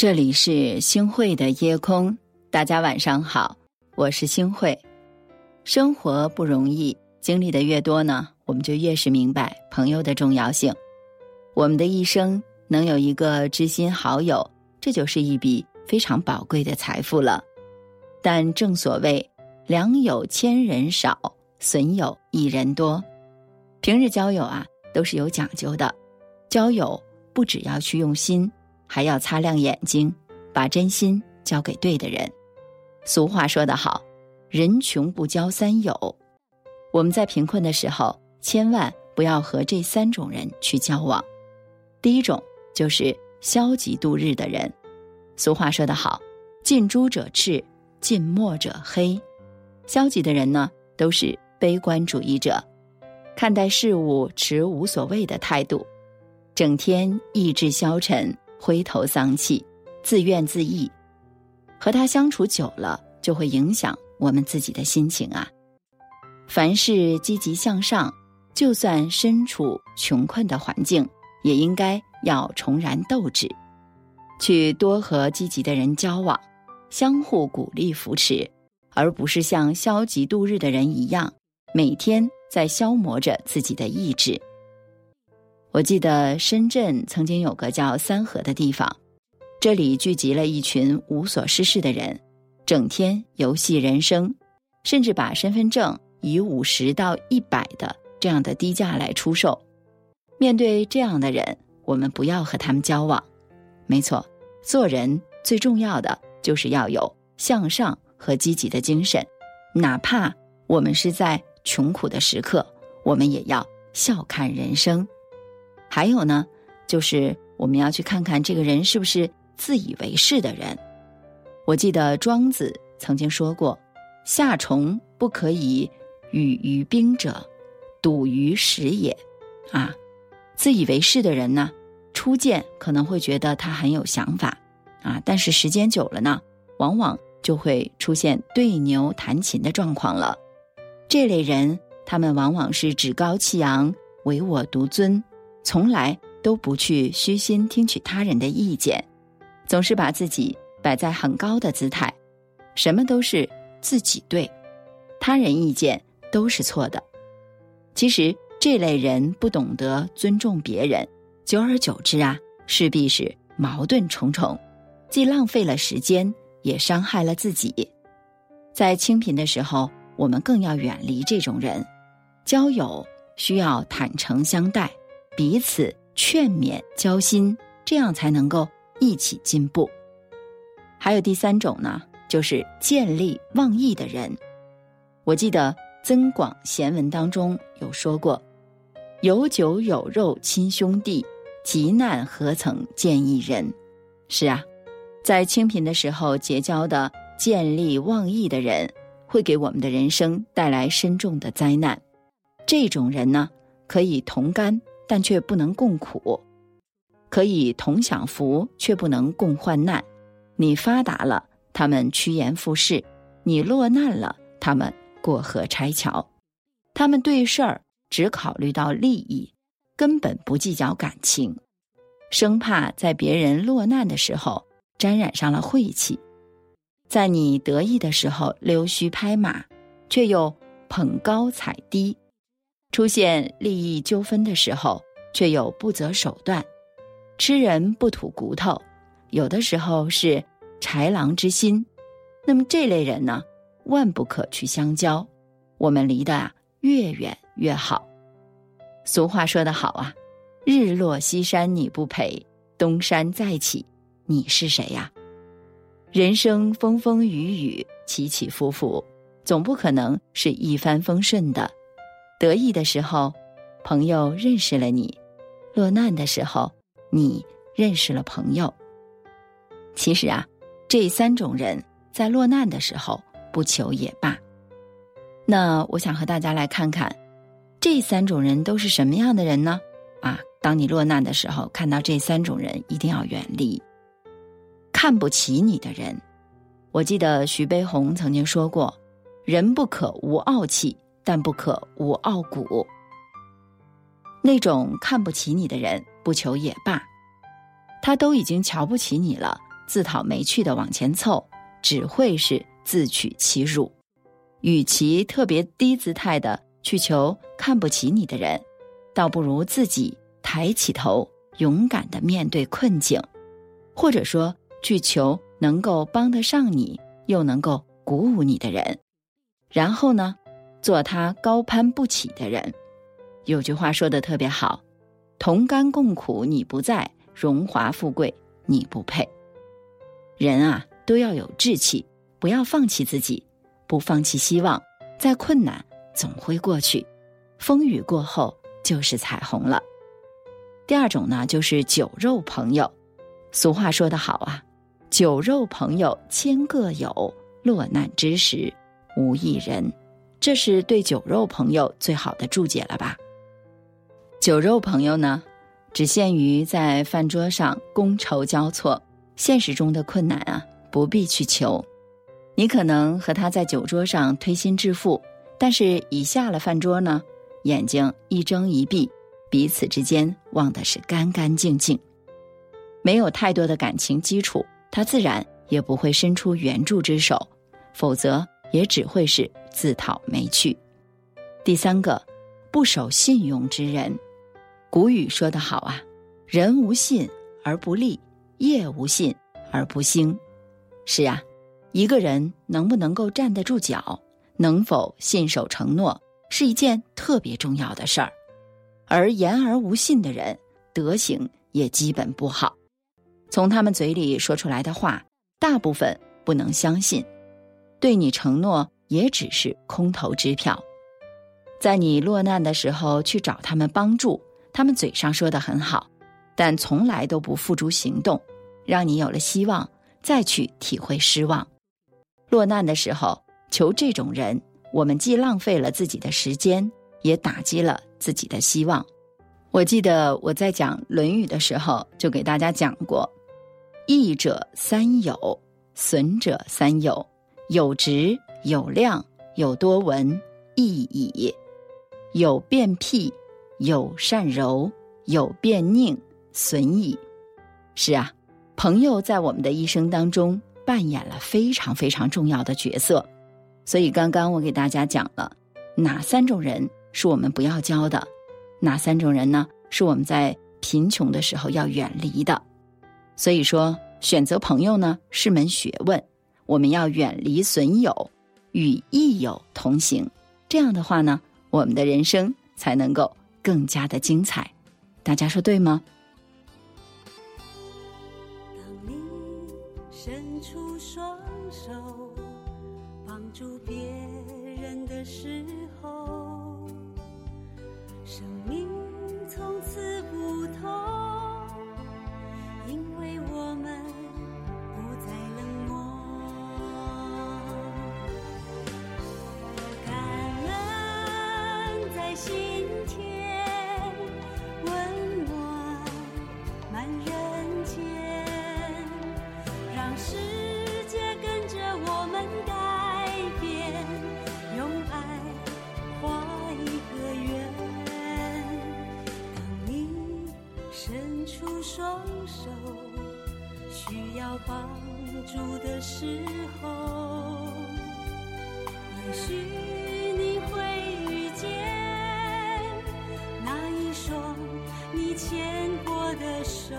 这里是星汇的夜空，大家晚上好，我是星汇。生活不容易，经历的越多呢，我们就越是明白朋友的重要性。我们的一生能有一个知心好友，这就是一笔非常宝贵的财富了。但正所谓“良友千人少，损友一人多”，平日交友啊都是有讲究的，交友不只要去用心。还要擦亮眼睛，把真心交给对的人。俗话说得好，“人穷不交三友”。我们在贫困的时候，千万不要和这三种人去交往。第一种就是消极度日的人。俗话说得好，“近朱者赤，近墨者黑”。消极的人呢，都是悲观主义者，看待事物持无所谓的态度，整天意志消沉。灰头丧气，自怨自艾，和他相处久了，就会影响我们自己的心情啊。凡事积极向上，就算身处穷困的环境，也应该要重燃斗志，去多和积极的人交往，相互鼓励扶持，而不是像消极度日的人一样，每天在消磨着自己的意志。我记得深圳曾经有个叫三河的地方，这里聚集了一群无所事事的人，整天游戏人生，甚至把身份证以五十到一百的这样的低价来出售。面对这样的人，我们不要和他们交往。没错，做人最重要的就是要有向上和积极的精神，哪怕我们是在穷苦的时刻，我们也要笑看人生。还有呢，就是我们要去看看这个人是不是自以为是的人。我记得庄子曾经说过：“夏虫不可以语于冰者，笃于食也。”啊，自以为是的人呢，初见可能会觉得他很有想法啊，但是时间久了呢，往往就会出现对牛弹琴的状况了。这类人，他们往往是趾高气扬、唯我独尊。从来都不去虚心听取他人的意见，总是把自己摆在很高的姿态，什么都是自己对，他人意见都是错的。其实这类人不懂得尊重别人，久而久之啊，势必是矛盾重重，既浪费了时间，也伤害了自己。在清贫的时候，我们更要远离这种人，交友需要坦诚相待。彼此劝勉交心，这样才能够一起进步。还有第三种呢，就是见利忘义的人。我记得《增广贤文》当中有说过：“有酒有肉亲兄弟，急难何曾见一人。”是啊，在清贫的时候结交的见利忘义的人，会给我们的人生带来深重的灾难。这种人呢，可以同甘。但却不能共苦，可以同享福，却不能共患难。你发达了，他们趋炎附势；你落难了，他们过河拆桥。他们对事儿只考虑到利益，根本不计较感情，生怕在别人落难的时候沾染上了晦气，在你得意的时候溜须拍马，却又捧高踩低。出现利益纠纷的时候，却又不择手段，吃人不吐骨头，有的时候是豺狼之心。那么这类人呢，万不可去相交，我们离得啊越远越好。俗话说得好啊，日落西山你不陪，东山再起你是谁呀？人生风风雨雨，起起伏伏，总不可能是一帆风顺的。得意的时候，朋友认识了你；落难的时候，你认识了朋友。其实啊，这三种人在落难的时候不求也罢。那我想和大家来看看，这三种人都是什么样的人呢？啊，当你落难的时候，看到这三种人，一定要远离。看不起你的人，我记得徐悲鸿曾经说过：“人不可无傲气。”但不可无傲骨。那种看不起你的人，不求也罢。他都已经瞧不起你了，自讨没趣的往前凑，只会是自取其辱。与其特别低姿态的去求看不起你的人，倒不如自己抬起头，勇敢的面对困境，或者说去求能够帮得上你，又能够鼓舞你的人。然后呢，做他高攀不起的人。有句话说的特别好：“同甘共苦你不在，荣华富贵你不配。”人啊，都要有志气，不要放弃自己。不放弃希望，再困难总会过去，风雨过后就是彩虹了。第二种呢，就是酒肉朋友。俗话说得好啊，“酒肉朋友千个有，落难之时无一人。”这是对酒肉朋友最好的注解了吧？酒肉朋友呢，只限于在饭桌上觥筹交错，现实中的困难啊，不必去求。你可能和他在酒桌上推心置腹，但是一下了饭桌呢，眼睛一睁一闭，彼此之间忘的是干干净净，没有太多的感情基础，他自然也不会伸出援助之手，否则也只会是自讨没趣。第三个，不守信用之人，古语说得好啊，人无信而不立，业无信而不兴。是啊。一个人能不能够站得住脚，能否信守承诺，是一件特别重要的事儿。而言而无信的人，德行也基本不好。从他们嘴里说出来的话，大部分不能相信，对你承诺也只是空头支票。在你落难的时候去找他们帮助，他们嘴上说的很好，但从来都不付诸行动，让你有了希望，再去体会失望。落难的时候求这种人，我们既浪费了自己的时间，也打击了自己的希望。我记得我在讲《论语》的时候，就给大家讲过：益者三友，损者三友。有直，有量，有多闻，益矣；有变辟，有善柔，有变佞，损矣。是啊，朋友在我们的一生当中。扮演了非常非常重要的角色，所以刚刚我给大家讲了哪三种人是我们不要交的，哪三种人呢是我们在贫穷的时候要远离的。所以说，选择朋友呢是门学问，我们要远离损友，与益友同行。这样的话呢，我们的人生才能够更加的精彩。大家说对吗？当你伸出双手帮助别人的时候，帮助的时候，也许你会遇见那一双你牵过的手。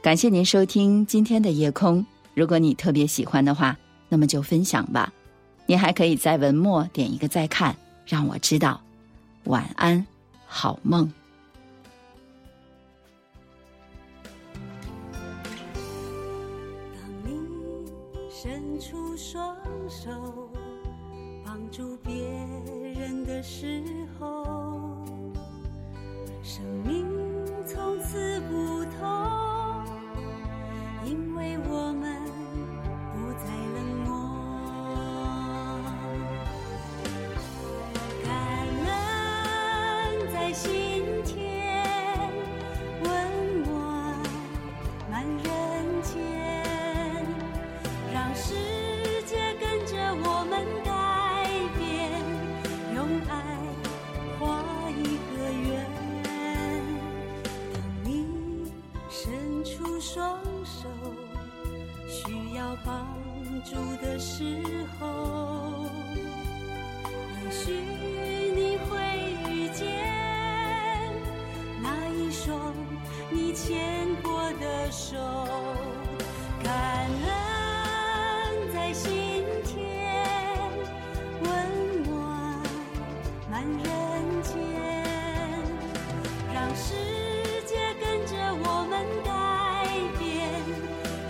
感谢您收听今天的夜空。如果你特别喜欢的话，那么就分享吧。您还可以在文末点一个再看，让我知道。晚安，好梦。手，感恩在心田，温暖满人间，让世界跟着我们改变，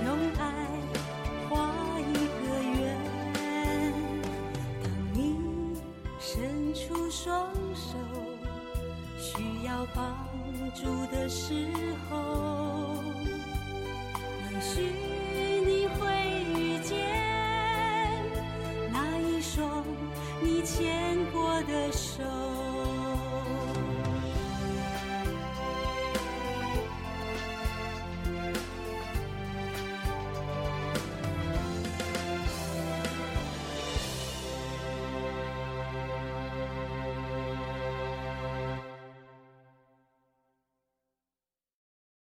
用爱画一个圆。当你伸出双手，需要帮助的时候，许